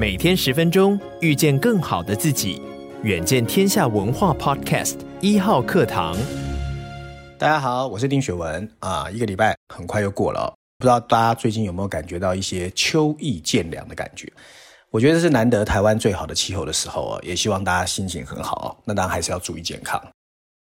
每天十分钟，遇见更好的自己。远见天下文化 Podcast 一号课堂。大家好，我是丁学文啊。一个礼拜很快又过了，不知道大家最近有没有感觉到一些秋意渐凉的感觉？我觉得这是难得台湾最好的气候的时候啊，也希望大家心情很好。那当然还是要注意健康。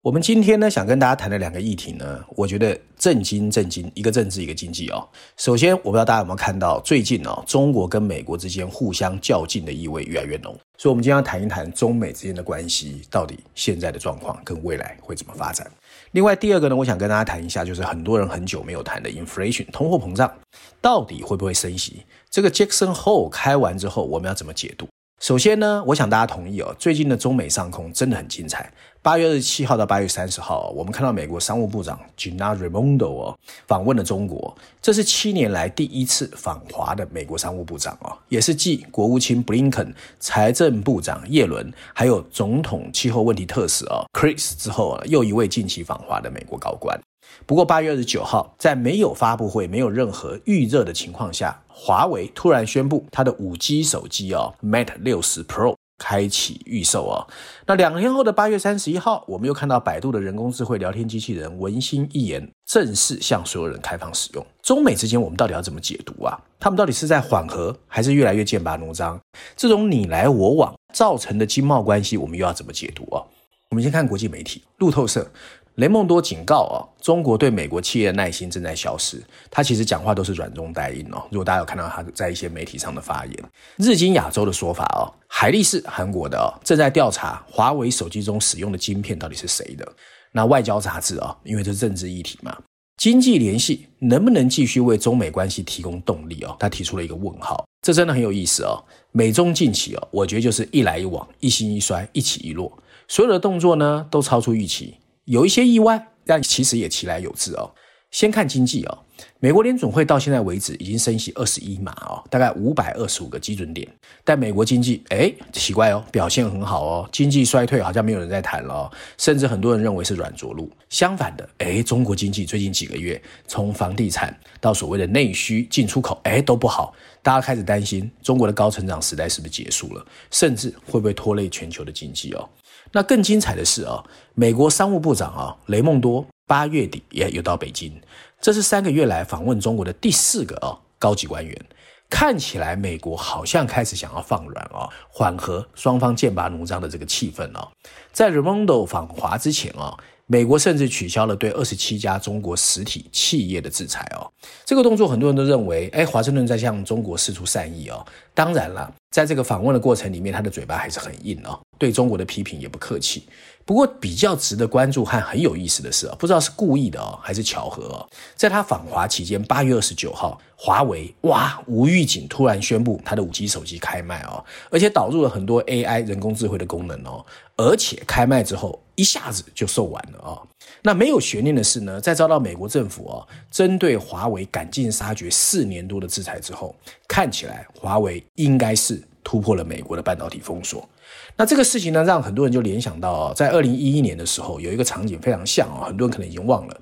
我们今天呢，想跟大家谈的两个议题呢，我觉得震惊，震惊，一个政治，一个经济哦。首先，我不知道大家有没有看到，最近哦，中国跟美国之间互相较劲的意味越来越浓。所以，我们今天要谈一谈中美之间的关系，到底现在的状况跟未来会怎么发展。另外，第二个呢，我想跟大家谈一下，就是很多人很久没有谈的 inflation 通货膨胀，到底会不会升息？这个 Jackson Hole 开完之后，我们要怎么解读？首先呢，我想大家同意哦，最近的中美上空真的很精彩。八月二十七号到八月三十号，我们看到美国商务部长 Gina Raimondo 哦访问了中国，这是七年来第一次访华的美国商务部长哦，也是继国务卿布林肯、财政部长耶伦，还有总统气候问题特使哦 Chris 之后啊，又一位近期访华的美国高官。不过八月二十九号，在没有发布会、没有任何预热的情况下，华为突然宣布它的五 G 手机哦，Mate 六十 Pro 开启预售啊。那两天后的八月三十一号，我们又看到百度的人工智慧聊天机器人文心一言正式向所有人开放使用。中美之间，我们到底要怎么解读啊？他们到底是在缓和，还是越来越剑拔弩张？这种你来我往造成的经贸关系，我们又要怎么解读啊？我们先看国际媒体，路透社。雷蒙多警告啊，中国对美国企业的耐心正在消失。他其实讲话都是软中带硬哦。如果大家有看到他在一些媒体上的发言，日经亚洲的说法哦，海力士韩国的哦正在调查华为手机中使用的晶片到底是谁的。那外交杂志啊，因为这是政治议题嘛，经济联系能不能继续为中美关系提供动力哦？他提出了一个问号。这真的很有意思哦。美中近期哦，我觉得就是一来一往，一兴一衰，一起一落，所有的动作呢都超出预期。有一些意外，但其实也其来有自哦。先看经济哦，美国联准会到现在为止已经升息二十一码哦，大概五百二十五个基准点。但美国经济诶奇怪哦，表现很好哦，经济衰退好像没有人在谈了哦，甚至很多人认为是软着陆。相反的，诶中国经济最近几个月从房地产到所谓的内需进出口，诶都不好，大家开始担心中国的高成长时代是不是结束了，甚至会不会拖累全球的经济哦。那更精彩的是啊，美国商务部长啊雷蒙多八月底也有到北京，这是三个月来访问中国的第四个啊高级官员。看起来美国好像开始想要放软啊，缓和双方剑拔弩张的这个气氛啊。在雷蒙多访华之前啊。美国甚至取消了对二十七家中国实体企业的制裁哦，这个动作很多人都认为，哎，华盛顿在向中国释出善意哦。当然了，在这个访问的过程里面，他的嘴巴还是很硬哦，对中国的批评也不客气。不过比较值得关注和很有意思的是啊，不知道是故意的哦，还是巧合哦，在他访华期间，八月二十九号，华为哇无预警突然宣布他的五 G 手机开卖哦，而且导入了很多 AI 人工智慧的功能哦，而且开卖之后一下子就售完了哦。那没有悬念的是呢，在遭到美国政府哦针对华为赶尽杀绝四年多的制裁之后，看起来华为应该是突破了美国的半导体封锁。那这个事情呢，让很多人就联想到哦，在二零一一年的时候，有一个场景非常像哦，很多人可能已经忘了。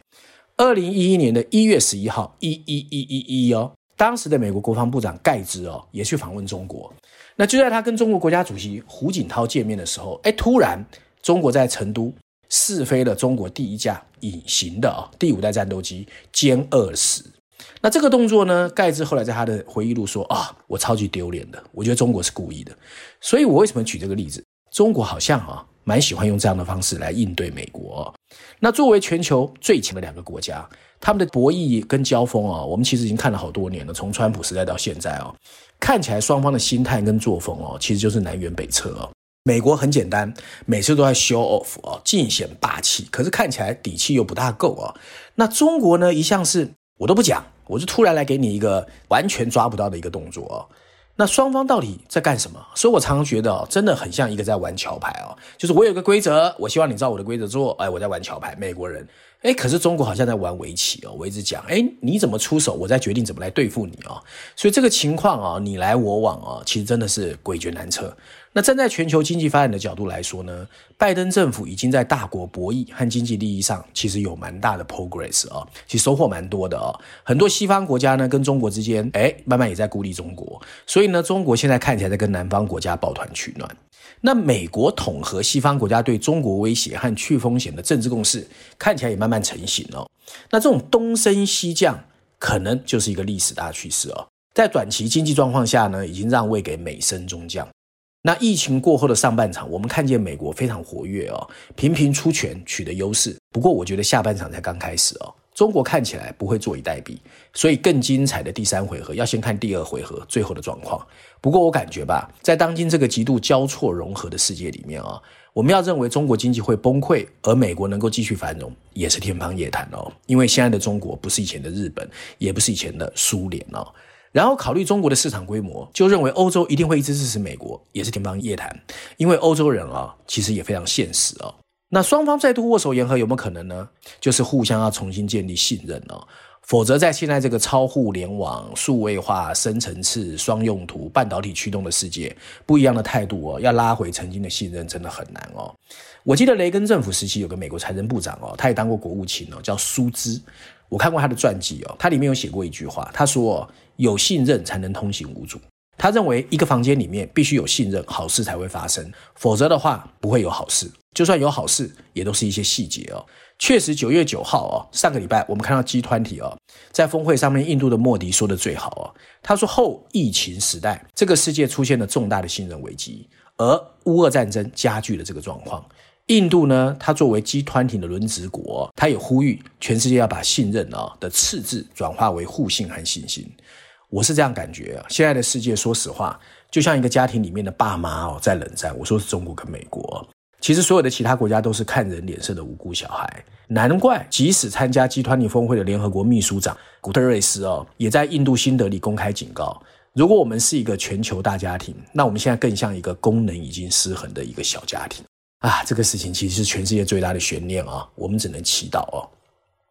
二零一一年的一月十一号，一一一一一哦，当时的美国国防部长盖茨哦，也去访问中国。那就在他跟中国国家主席胡锦涛见面的时候，哎，突然中国在成都试飞了中国第一架隐形的啊第五代战斗机歼二十。那这个动作呢，盖茨后来在他的回忆录说啊，我超级丢脸的，我觉得中国是故意的。所以我为什么举这个例子？中国好像啊，蛮喜欢用这样的方式来应对美国。那作为全球最强的两个国家，他们的博弈跟交锋啊，我们其实已经看了好多年了，从川普时代到现在哦，看起来双方的心态跟作风哦，其实就是南辕北辙哦。美国很简单，每次都在 show off 哦，尽显霸气，可是看起来底气又不大够哦。那中国呢，一向是我都不讲。我就突然来给你一个完全抓不到的一个动作，那双方到底在干什么？所以我常常觉得哦，真的很像一个在玩桥牌哦，就是我有个规则，我希望你照我的规则做，哎，我在玩桥牌。美国人，哎，可是中国好像在玩围棋哦。我一直讲，哎，你怎么出手，我再决定怎么来对付你哦。所以这个情况啊，你来我往啊，其实真的是诡谲难测。那站在全球经济发展的角度来说呢，拜登政府已经在大国博弈和经济利益上其实有蛮大的 progress 啊，其实收获蛮多的啊。很多西方国家呢跟中国之间，哎，慢慢也在孤立中国，所以呢，中国现在看起来在跟南方国家抱团取暖。那美国统合西方国家对中国威胁和去风险的政治共识，看起来也慢慢慢成型哦。那这种东升西降，可能就是一个历史大趋势哦。在短期经济状况下呢，已经让位给美升中降。那疫情过后的上半场，我们看见美国非常活跃哦，频频出拳取得优势。不过，我觉得下半场才刚开始哦，中国看起来不会坐以待毙，所以更精彩的第三回合要先看第二回合最后的状况。不过，我感觉吧，在当今这个极度交错融合的世界里面啊，我们要认为中国经济会崩溃，而美国能够继续繁荣，也是天方夜谭哦。因为现在的中国不是以前的日本，也不是以前的苏联哦。然后考虑中国的市场规模，就认为欧洲一定会一直支持美国，也是天方夜谭。因为欧洲人啊，其实也非常现实哦。那双方再度握手言和有没有可能呢？就是互相要重新建立信任哦。否则在现在这个超互联网、数位化、深层次、双用途、半导体驱动的世界，不一样的态度哦，要拉回曾经的信任真的很难哦。我记得雷根政府时期有个美国财政部长哦，他也当过国务卿哦，叫苏兹。我看过他的传记哦，他里面有写过一句话，他说：“有信任才能通行无阻。”他认为一个房间里面必须有信任，好事才会发生，否则的话不会有好事。就算有好事，也都是一些细节哦。确实，九月九号哦，上个礼拜我们看到 G 团体哦，在峰会上面，印度的莫迪说的最好哦，他说后疫情时代，这个世界出现了重大的信任危机，而乌俄战争加剧了这个状况。印度呢，它作为 G 团体的轮值国，它也呼吁全世界要把信任啊的赤字转化为互信和信心。我是这样感觉啊，现在的世界，说实话，就像一个家庭里面的爸妈哦，在冷战。我说是中国跟美国，其实所有的其他国家都是看人脸色的无辜小孩。难怪，即使参加 G20 峰会的联合国秘书长古特瑞斯哦，也在印度新德里公开警告：如果我们是一个全球大家庭，那我们现在更像一个功能已经失衡的一个小家庭。啊，这个事情其实是全世界最大的悬念啊，我们只能祈祷哦。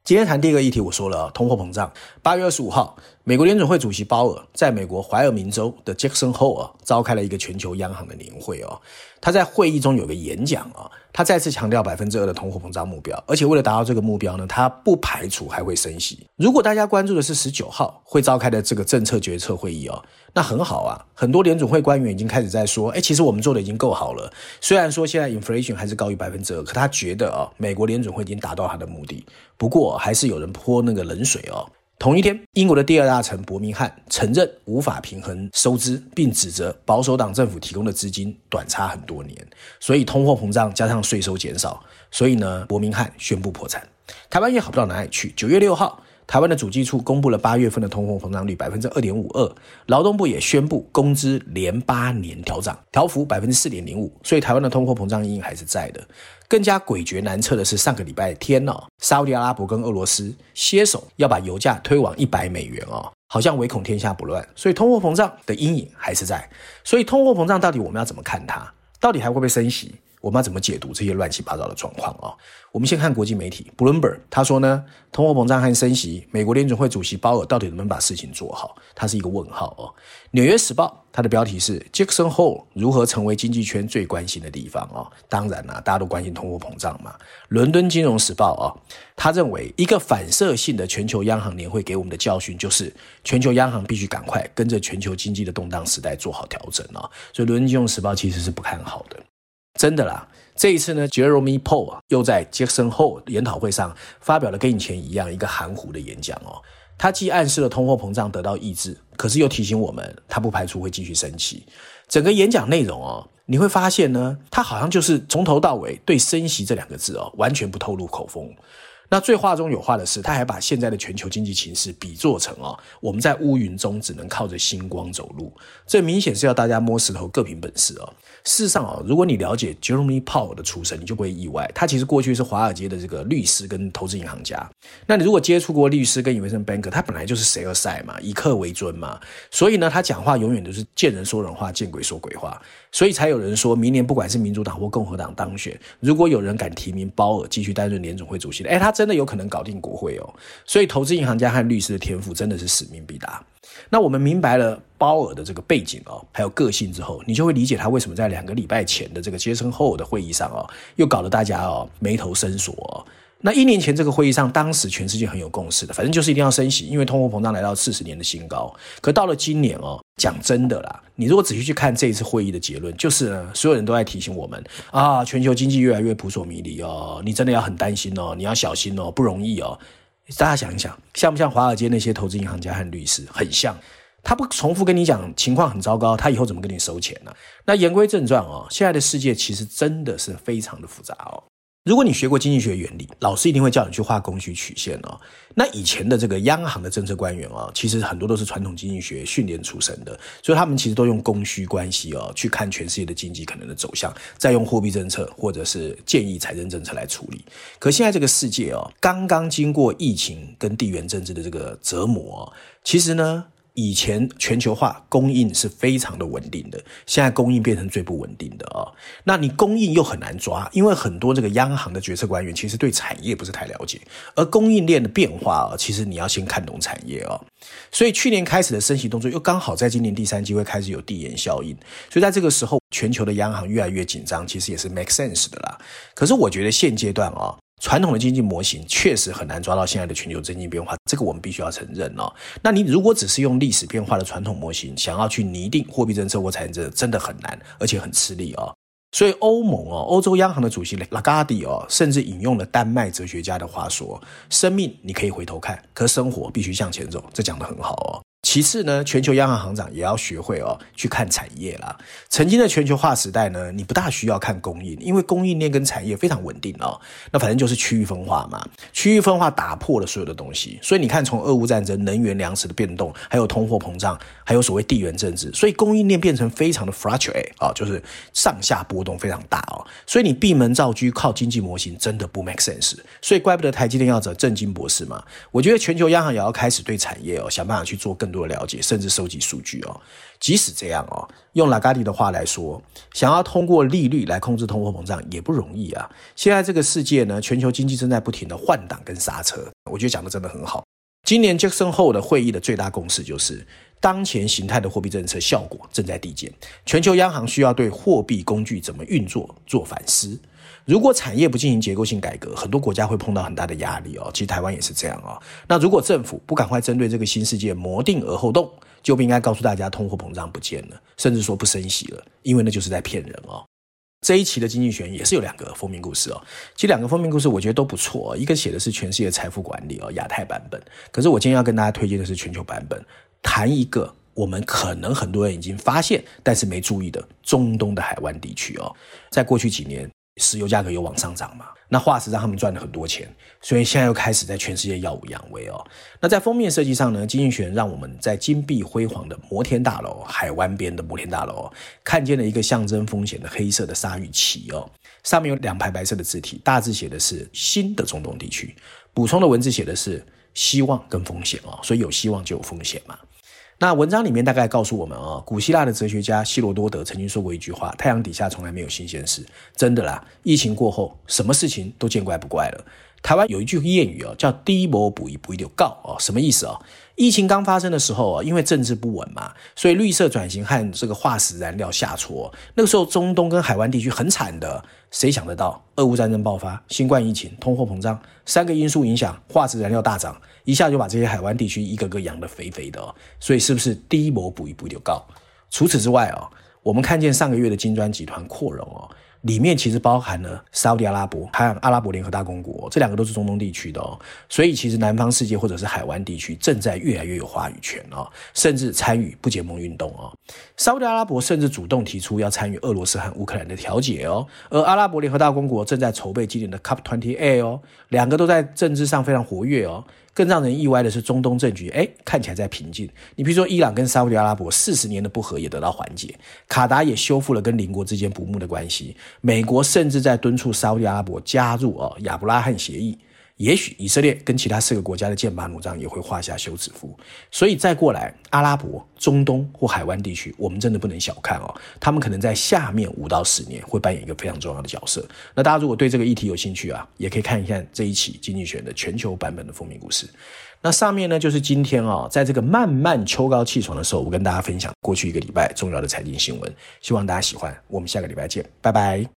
今天谈第一个议题，我说了通货膨胀。八月二十五号，美国联准会主席鲍尔在美国怀俄明州的 Jackson Hole 啊，召开了一个全球央行的年会哦。他在会议中有个演讲啊，他再次强调百分之二的通货膨胀目标，而且为了达到这个目标呢，他不排除还会升息。如果大家关注的是十九号会召开的这个政策决策会议哦，那很好啊，很多联准会官员已经开始在说，哎，其实我们做的已经够好了。虽然说现在 inflation 还是高于百分之二，可他觉得啊，美国联准会已经达到他的目的。不过还是有人泼那个冷水哦。同一天，英国的第二大臣伯明翰承认无法平衡收支，并指责保守党政府提供的资金短差很多年，所以通货膨胀加上税收减少，所以呢，伯明翰宣布破产。台湾也好不到哪里去。九月六号。台湾的主计处公布了八月份的通货膨胀率百分之二点五二，劳动部也宣布工资连八年调涨，调幅百分之四点零五，所以台湾的通货膨胀阴影还是在的。更加诡谲难测的是上个礼拜天呢、哦，沙乌地阿拉伯跟俄罗斯携手要把油价推往一百美元哦，好像唯恐天下不乱，所以通货膨胀的阴影还是在。所以通货膨胀到底我们要怎么看它？到底还会不会升息？我们要怎么解读这些乱七八糟的状况啊？我们先看国际媒体，Bloomberg 他说呢，通货膨胀和升息，美国联准会主席鲍尔到底能不能把事情做好？他是一个问号哦。纽约时报它的标题是 Jackson Hole 如何成为经济圈最关心的地方啊？当然啦，大家都关心通货膨胀嘛。伦敦金融时报啊，他认为一个反射性的全球央行年会给我们的教训就是，全球央行必须赶快跟着全球经济的动荡时代做好调整啊。所以伦敦金融时报其实是不看好的。真的啦，这一次呢，Jeremy Powell 啊，又在 Jackson Hole 研讨会上发表了跟以前一样一个含糊的演讲哦。他既暗示了通货膨胀得到抑制，可是又提醒我们，他不排除会继续升息。整个演讲内容哦，你会发现呢，他好像就是从头到尾对升息这两个字哦，完全不透露口风。那最话中有话的是，他还把现在的全球经济情势比作成哦，我们在乌云中只能靠着星光走路，这明显是要大家摸石头各凭本事哦。事实上哦，如果你了解 Jeremy Powell 的出身，你就不会意外，他其实过去是华尔街的这个律师跟投资银行家。那你如果接触过律师跟 investment banker，他本来就是谁而赛嘛，以客为尊嘛，所以呢，他讲话永远都是见人说人话，见鬼说鬼话，所以才有人说明年不管是民主党或共和党当选，如果有人敢提名鲍尔继续担任联总会主席，哎，他真的有可能搞定国会哦。所以投资银行家和律师的天赋真的是使命必达。那我们明白了鲍尔的这个背景哦，还有个性之后，你就会理解他为什么在两个礼拜前的这个杰森霍尔的会议上哦，又搞得大家哦眉头深锁哦。那一年前这个会议上，当时全世界很有共识的，反正就是一定要升息，因为通货膨胀来到四十年的新高。可到了今年哦，讲真的啦，你如果仔细去看这一次会议的结论，就是，所有人都在提醒我们啊，全球经济越来越扑朔迷离哦，你真的要很担心哦，你要小心哦，不容易哦。大家想一想，像不像华尔街那些投资银行家和律师？很像。他不重复跟你讲情况很糟糕，他以后怎么跟你收钱呢？那言归正传哦，现在的世界其实真的是非常的复杂哦。如果你学过经济学原理，老师一定会叫你去画供需曲线哦。那以前的这个央行的政策官员哦，其实很多都是传统经济学训练出身的，所以他们其实都用供需关系哦去看全世界的经济可能的走向，再用货币政策或者是建议财政政策来处理。可现在这个世界哦，刚刚经过疫情跟地缘政治的这个折磨，其实呢。以前全球化供应是非常的稳定的，现在供应变成最不稳定的哦。那你供应又很难抓，因为很多这个央行的决策官员其实对产业不是太了解，而供应链的变化哦，其实你要先看懂产业哦。所以去年开始的升息动作又刚好在今年第三季会开始有递延效应，所以在这个时候全球的央行越来越紧张，其实也是 make sense 的啦。可是我觉得现阶段哦。传统的经济模型确实很难抓到现在的全球经济变化，这个我们必须要承认哦。那你如果只是用历史变化的传统模型，想要去拟定货币政策或财政政策，真的很难，而且很吃力哦。所以欧盟哦，欧洲央行的主席拉加迪哦，甚至引用了丹麦哲学家的话说：“生命你可以回头看，可生活必须向前走。”这讲得很好哦。其次呢，全球央行行长也要学会哦，去看产业啦。曾经的全球化时代呢，你不大需要看供应，因为供应链跟产业非常稳定哦。那反正就是区域分化嘛，区域分化打破了所有的东西。所以你看，从俄乌战争、能源粮食的变动，还有通货膨胀，还有所谓地缘政治，所以供应链变成非常的 fragile 啊，就是上下波动非常大哦。所以你闭门造车靠经济模型真的不 make sense。所以怪不得台积电要找正经博士嘛。我觉得全球央行也要开始对产业哦想办法去做更多。多了解，甚至收集数据哦。即使这样哦，用拉加迪的话来说，想要通过利率来控制通货膨胀也不容易啊。现在这个世界呢，全球经济正在不停的换挡跟刹车。我觉得讲的真的很好。今年杰森霍尔的会议的最大共识就是，当前形态的货币政策效果正在递减，全球央行需要对货币工具怎么运作做反思。如果产业不进行结构性改革，很多国家会碰到很大的压力哦。其实台湾也是这样哦。那如果政府不赶快针对这个新世界谋定而后动，就不应该告诉大家通货膨胀不见了，甚至说不升息了，因为那就是在骗人哦。这一期的经济学也是有两个封面故事哦。其实两个封面故事我觉得都不错哦。一个写的是全世界财富管理哦，亚太版本。可是我今天要跟大家推荐的是全球版本，谈一个我们可能很多人已经发现但是没注意的中东的海湾地区哦。在过去几年。石油价格又往上涨嘛，那化石让他们赚了很多钱，所以现在又开始在全世界耀武扬威哦。那在封面设计上呢，经济学让我们在金碧辉煌的摩天大楼海湾边的摩天大楼看见了一个象征风险的黑色的鲨鱼旗哦，上面有两排白色的字体，大字写的是新的中东地区，补充的文字写的是希望跟风险哦，所以有希望就有风险嘛。那文章里面大概告诉我们啊，古希腊的哲学家希罗多德曾经说过一句话：“太阳底下从来没有新鲜事。”真的啦，疫情过后，什么事情都见怪不怪了。台湾有一句谚语哦，叫“低摩补一补一就告”哦，什么意思哦？疫情刚发生的时候啊，因为政治不稳嘛，所以绿色转型和这个化石燃料下挫。那个时候，中东跟海湾地区很惨的。谁想得到，俄乌战争爆发、新冠疫情、通货膨胀三个因素影响，化石燃料大涨，一下就把这些海湾地区一个个养得肥肥的。所以，是不是低摩补一补就告？除此之外哦，我们看见上个月的金砖集团扩容哦。里面其实包含了沙乌地阿拉伯还有阿拉伯联合大公国，这两个都是中东地区的哦。所以其实南方世界或者是海湾地区正在越来越有话语权哦，甚至参与不结盟运动哦。沙乌地阿拉伯甚至主动提出要参与俄罗斯和乌克兰的调解哦，而阿拉伯联合大公国正在筹备今年的 COP 28哦，两个都在政治上非常活跃哦。更让人意外的是，中东政局哎看起来在平静。你比如说，伊朗跟沙特阿拉伯四十年的不和也得到缓解，卡达也修复了跟邻国之间不睦的关系，美国甚至在敦促沙特阿拉伯加入哦亚伯拉罕协议。也许以色列跟其他四个国家的剑拔弩张也会画下休止符，所以再过来阿拉伯、中东或海湾地区，我们真的不能小看哦，他们可能在下面五到十年会扮演一个非常重要的角色。那大家如果对这个议题有兴趣啊，也可以看一看这一期《经济学》的全球版本的封面故事。那上面呢，就是今天啊，在这个慢慢秋高气爽的时候，我跟大家分享过去一个礼拜重要的财经新闻，希望大家喜欢。我们下个礼拜见，拜拜。